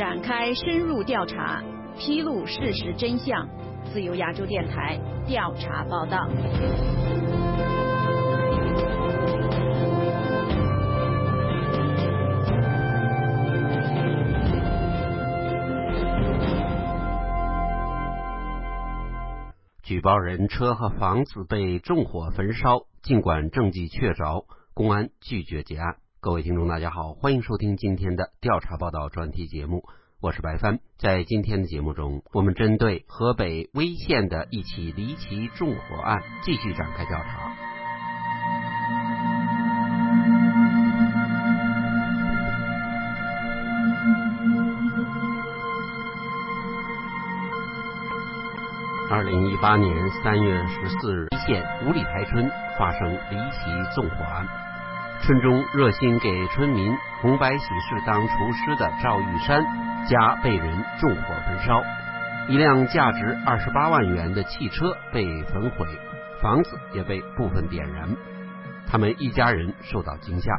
展开深入调查，披露事实真相。自由亚洲电台调查报道。举报人车和房子被纵火焚烧，尽管证据确凿，公安拒绝结案。各位听众，大家好，欢迎收听今天的调查报道专题节目，我是白帆。在今天的节目中，我们针对河北威县的一起离奇纵火案继续展开调查。二零一八年三月十四日，一县五里台村发生离奇纵火案。村中热心给村民红白喜事当厨师的赵玉山家被人纵火焚烧，一辆价值二十八万元的汽车被焚毁，房子也被部分点燃，他们一家人受到惊吓。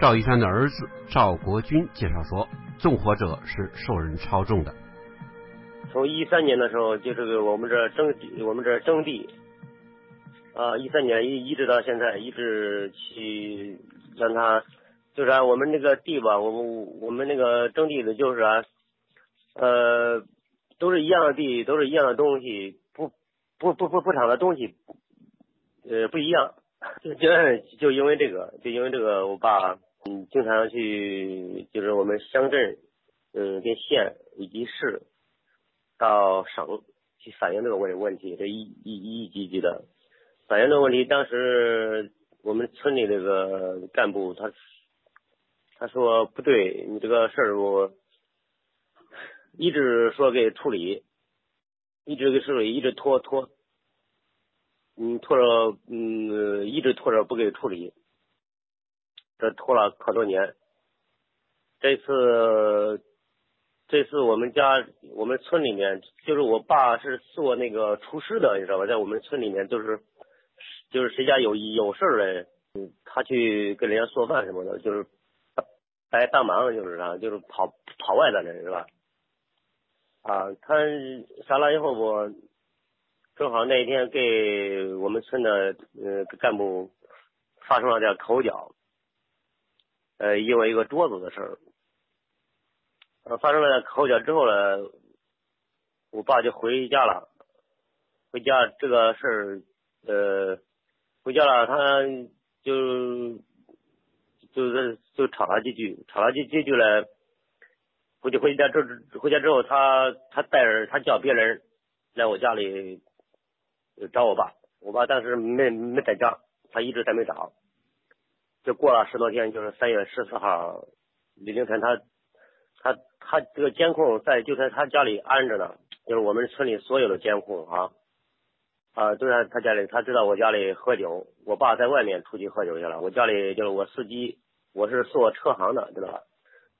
赵玉山的儿子赵国军介绍说，纵火者是受人操纵的。从一三年的时候，就这个我们这征地，我们这征地，啊，一三年一一直到现在，一直去让他，就是啊，我们那个地吧，我们我们那个征地的，就是啊，呃，都是一样的地，都是一样的东西，不不不不不长的东西，呃，不一样，就就就因为这个，就因为这个，我爸嗯经常去，就是我们乡镇，嗯，跟县以及市。到省去反映这个问问题，这一一一级级的反映这个问题。当时我们村里这个干部他他说不对，你这个事儿我一直说给处理，一直给处理，一直拖拖，嗯拖着嗯一直拖着不给处理，这拖了可多年，这次。这次我们家我们村里面，就是我爸是做那个厨师的，你知道吧？在我们村里面，就是就是谁家有有事儿嘞，嗯，他去给人家做饭什么的，就是来帮忙，就是啥，就是跑跑外的人是吧？啊，他杀了以后不，正好那一天给我们村的呃干部发生了点口角，呃，因为一个桌子的事儿。发生了口角之后呢，我爸就回家了。回家这个事儿，呃，回家了，他就就是就吵了几句，吵了几几句呢。回去回家之回家之后，他他带着他叫别人来我家里找我爸。我爸当时没没在家，他一直在没找。就过了十多天，就是三月十四号凌晨，他他。他这个监控在就在他家里安着呢，就是我们村里所有的监控啊，啊都在他家里。他知道我家里喝酒，我爸在外面出去喝酒去了。我家里就是我司机，我是做车行的，知道吧？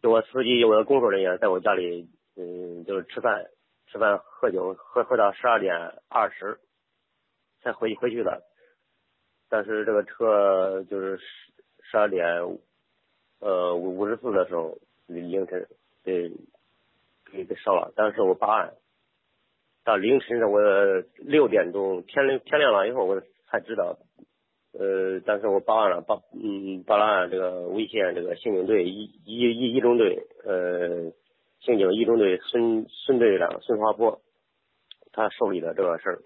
就我司机我的工作人员在我家里，嗯，就是吃饭、吃饭、喝酒，喝喝到十二点二十才回回去的。但是这个车就是十十二点呃五五十四的时候凌晨。被给给烧了，当时我报案，到凌晨我六点钟天亮天亮了以后我才知道，呃，当时我报案了，报嗯报了案，这个威县这个刑警队一一一一中队呃刑警一中队孙孙队长孙华波，他受理了这个事儿，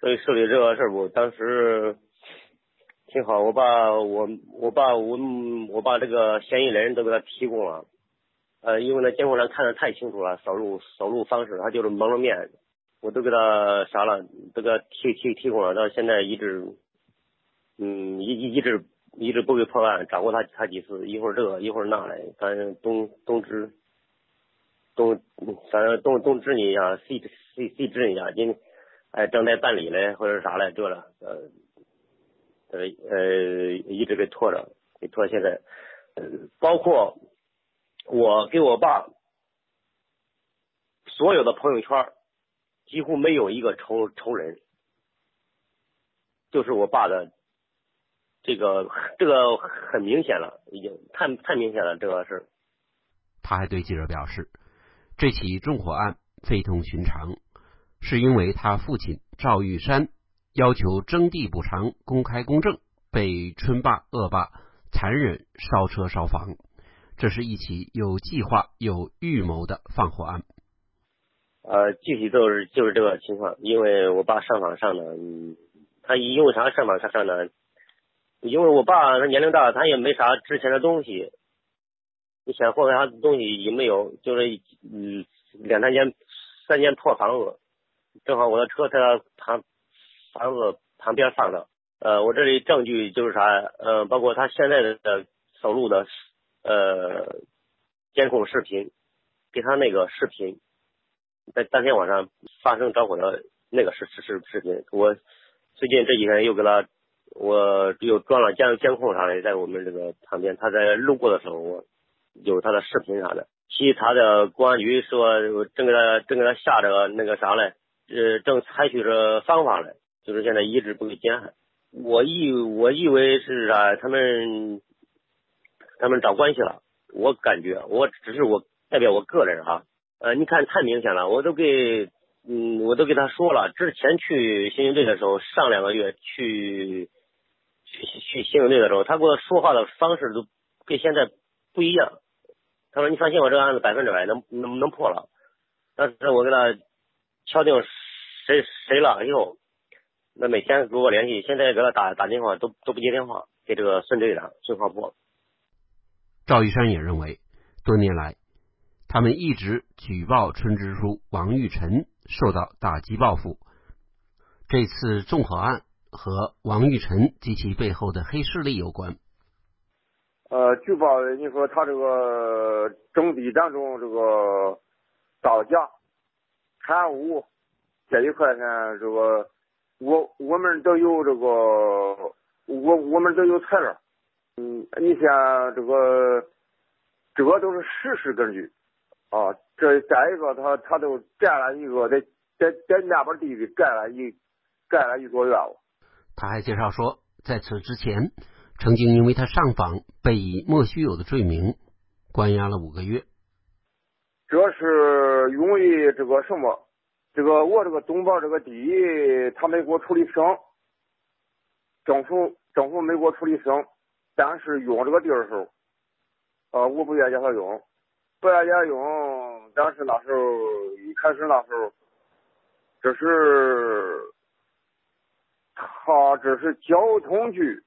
所以受理这个事儿我，当时挺好，我把我我把我我把这个嫌疑人都给他提供了。呃，因为那监控上看的太清楚了，扫路扫路方式，他就是蒙了面，我都给他啥了，都给他提提提供了，到现在一直，嗯，一一一直一直不给破案，找过他他几次，一会儿这个一会儿那的，反正东东指东，反正东东指你一下，西西西指你一下，今哎正在办理嘞，或者啥嘞，这了，呃呃呃一直给拖着，给拖现在，呃包括。我给我爸所有的朋友圈几乎没有一个仇仇人，就是我爸的这个这个很明显了，已经太太明显了这个事。他还对记者表示，这起纵火案非同寻常，是因为他父亲赵玉山要求征地补偿公开公正，被村霸恶霸残忍烧车烧房。这是一起有计划、有预谋的放火案。呃，具体就是就是这个情况，因为我爸上访上的，嗯，他因为啥上访他上的？因为我爸他年龄大，他也没啥值钱的东西，你想祸害他东西也没有，就是嗯两三间三间破房子，正好我的车在他旁房子旁边放的，呃，我这里证据就是啥，呃，包括他现在的走路的呃监控视频，给他那个视频。在当天晚上发生着火的那个视视视视频，我最近这几天又给他，我又装了监监控啥的，在我们这个旁边，他在路过的时候，我有他的视频啥的。其他的公安局说正给他正给他下着那个啥嘞，呃，正采取着方法嘞，就是现在一直不给监。我以我以为是啥，他们他们找关系了，我感觉我只是我代表我个人哈。呃，你看太明显了，我都给，嗯，我都给他说了。之前去刑警队的时候，上两个月去去去刑警队的时候，他给我说话的方式都跟现在不一样。他说：“你放心，我这个案子百分之百能能能破了。”当时我给他敲定谁谁了以后，那每天给我联系，现在给他打打电话都都不接电话，给这个孙队长孙浩波。赵玉山也认为，多年来。他们一直举报村支书王玉晨受到打击报复。这次纵火案和王玉晨及其背后的黑势力有关。呃，举报你说他这个征地当中这个造假、贪污这一块呢，这个我我们都有这个我我们都有材料。嗯，你像这个这个都是事实根据。啊，这再一个，他他都占了一个在在在那边地里占了一占了一座院了。他还介绍说，在此之前，曾经因为他上访被以莫须有的罪名关押了五个月。这是因为这个什么？这个我这个东边这个地，他没给我处理成，政府政府没给我处理成，但是用这个地儿的时候，呃，我不愿意叫他用。不愿意用，但是那时候一开始那时候，这是他这是交通局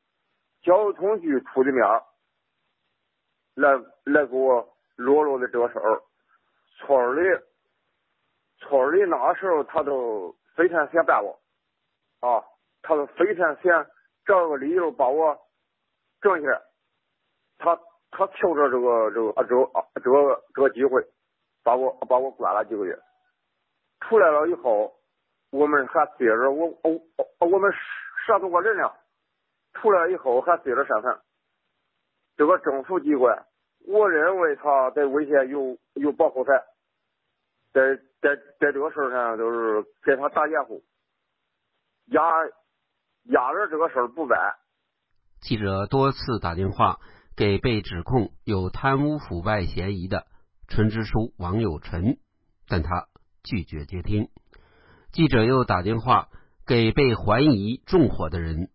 交通局出的面来来给我落落的这个事儿，村里村里那时候他都非常想办我啊，他都非常想找个理由把我整下来，他。他求着这个这个啊这个啊这个这个机会，把我把我关了几个月，出来了以后，我们还接着我我我们十多个人呢，出来以后还接着上访。这个政府机关，我认为他在危险有有保护伞，在在在这个事上都是给他打掩护，压压着这个事儿不办。记者多次打电话。给被指控有贪污腐败嫌疑的村支书王友臣，但他拒绝接听。记者又打电话给被怀疑纵火的人，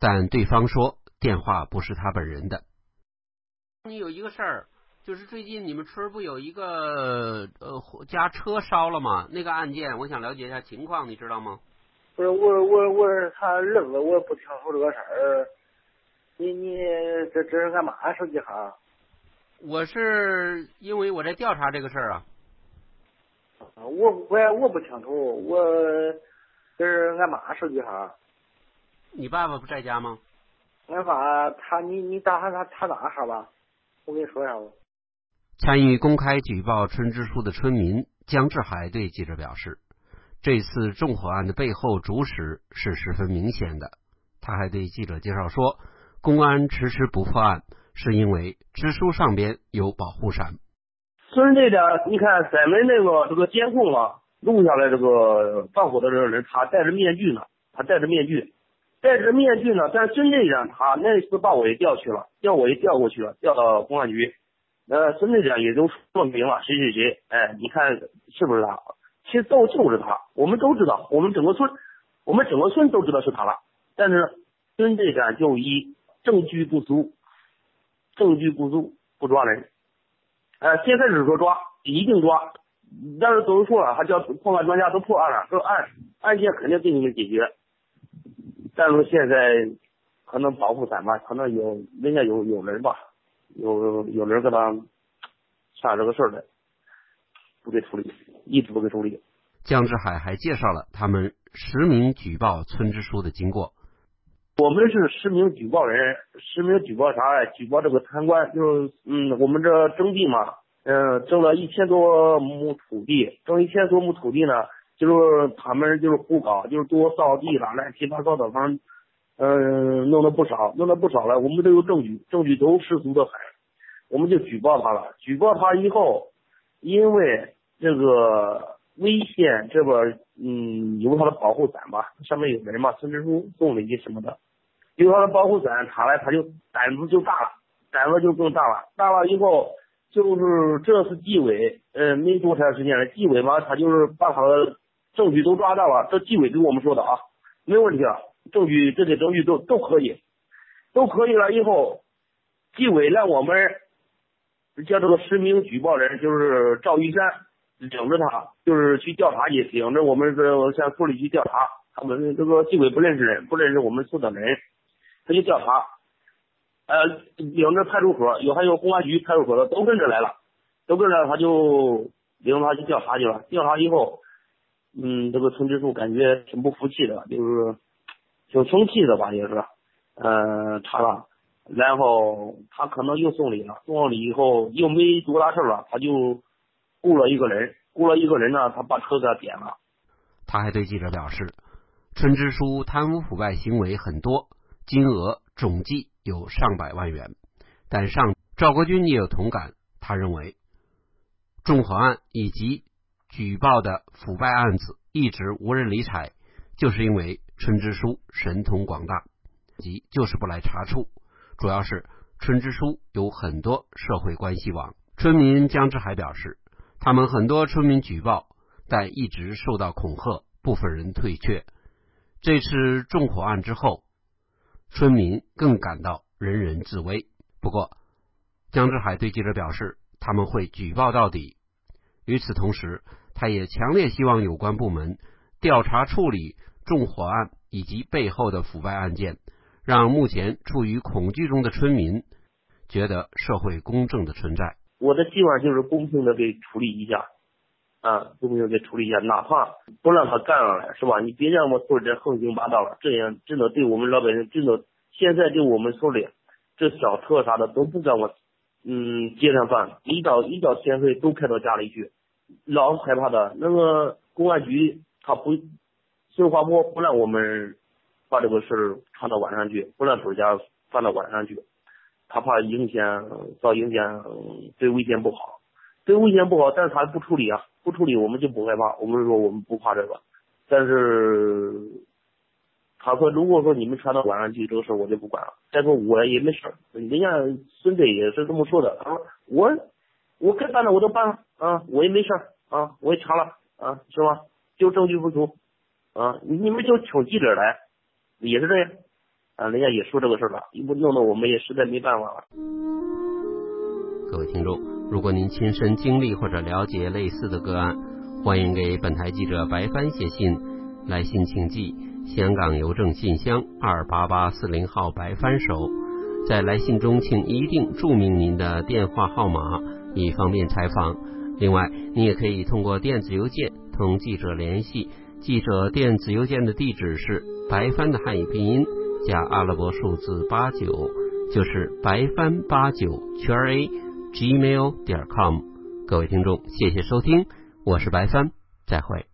但对方说电话不是他本人的。你有一个事儿，就是最近你们村不有一个呃家车烧了吗？那个案件，我想了解一下情况，你知道吗？不是我我我是他儿子，我不清楚这个事儿。你你这这是干嘛手机号？我是因为我在调查这个事儿啊。我我我不清楚，我这是俺妈手机号。你爸爸不在家吗？俺爸他你你打他他他那号吧，我跟你说一下吧。参与公开举报村支书的村民江志海对记者表示，这次纵火案的背后主使是十分明显的。他还对记者介绍说。公安迟迟不破案，是因为支书上边有保护伞。村这边，你看咱们那个这个监控啊，录下来这个放火的这个人，他戴着面具呢，他戴着面具，戴着面具呢。但是孙队长他那次把我也调去了，调我也调过去了，调到公安局。呃，孙队长也都说明了谁谁谁，哎，你看是不是他？其实都就是他，我们都知道，我们整个村，我们整个村都知道是他了。但是孙队长就以证据不足，证据不足不抓人。呃，先开始说抓，一定抓，但是都说了，他叫破案专家都破案了，说案案件肯定给你们解决。但是现在可能保护伞吧，可能有人家有有人吧。有有人给他下这个事儿来，不给处理，一直不给处理。江志海还介绍了他们实名举报村支书的经过。我们是实名举报人，实名举报啥？举报这个贪官，就是嗯，我们这征地嘛，嗯，征了一千多亩土地，征一千多亩土地呢，就是他们就是胡搞，就是多造地了，乱七八糟的，反正。嗯，弄了不少，弄了不少了。我们都有证据，证据都十足的很，我们就举报他了。举报他以后，因为这个威县这边，嗯，有他的保护伞吧，上面有人嘛，村支书送了一什么的，有他的保护伞，他来他就胆子就大了，胆子就更大了。大了以后，就是这次纪委，嗯，没多长时间了，纪委嘛，他就是把他的证据都抓到了。这纪委跟我们说的啊，没问题啊。证据这些证据都都可以，都可以了。以后纪委让我们叫这个实名举报人，就是赵玉山，领着他就是去调查去，领着我们这向村里去调查。他们这个纪委不认识人，不认识我们村的人，他就调查。呃，领着派出所有还有公安局派出所的都跟着来了，都跟着他就领着他去调查去了。调查以后，嗯，这个村支书感觉挺不服气的，就是。挺生气的吧，也是，嗯，查了，然后他可能又送礼了，送了礼以后又没多大事了，他就雇了一个人，雇了一个人呢，他把车给他点了。他还对记者表示，村支书贪污腐败行为很多，金额总计有上百万元。但上赵国军也有同感，他认为，纵火案以及举报的腐败案子一直无人理睬，就是因为。村支书神通广大，即就是不来查处，主要是村支书有很多社会关系网。村民江志海表示，他们很多村民举报，但一直受到恐吓，部分人退却。这次纵火案之后，村民更感到人人自危。不过，江志海对记者表示，他们会举报到底。与此同时，他也强烈希望有关部门调查处理。纵火案以及背后的腐败案件，让目前处于恐惧中的村民觉得社会公正的存在。我的希望就是公平的给处理一下，啊，公平的给处理一下，哪怕不让他干了，是吧？你别让我村里横行霸道了，这样真的对我们老百姓真的，现在就我们村里这小车啥的都不敢往，嗯，街上放，一到一到天黑都开到家里去，老害怕的。那个公安局他不。孙华波不让我们把这个事儿传到晚上去，不让村家传到晚上去，他怕影响造影响，对危险不好，对危险不好，但是他不处理啊，不处理我们就不害怕，我们说我们不怕这个，但是他说如果说你们传到晚上去这个事我就不管了，再说我也没事，人家孙队也是这么说的，他说我我该办的我都办了啊，我也没事啊，我也查了啊，是吧？就证据不足。啊，你们就请记者来，也是这样，啊，人家也说这个事儿了，不弄得我们也实在没办法了。各位听众，如果您亲身经历或者了解类似的个案，欢迎给本台记者白帆写信，来信请寄香港邮政信箱二八八四零号白帆收，在来信中请一定注明您的电话号码，以方便采访。另外，你也可以通过电子邮件同记者联系。记者电子邮件的地址是白帆的汉语拼音加阿拉伯数字八九，就是白帆八九圈 a gmail 点 com。各位听众，谢谢收听，我是白帆，再会。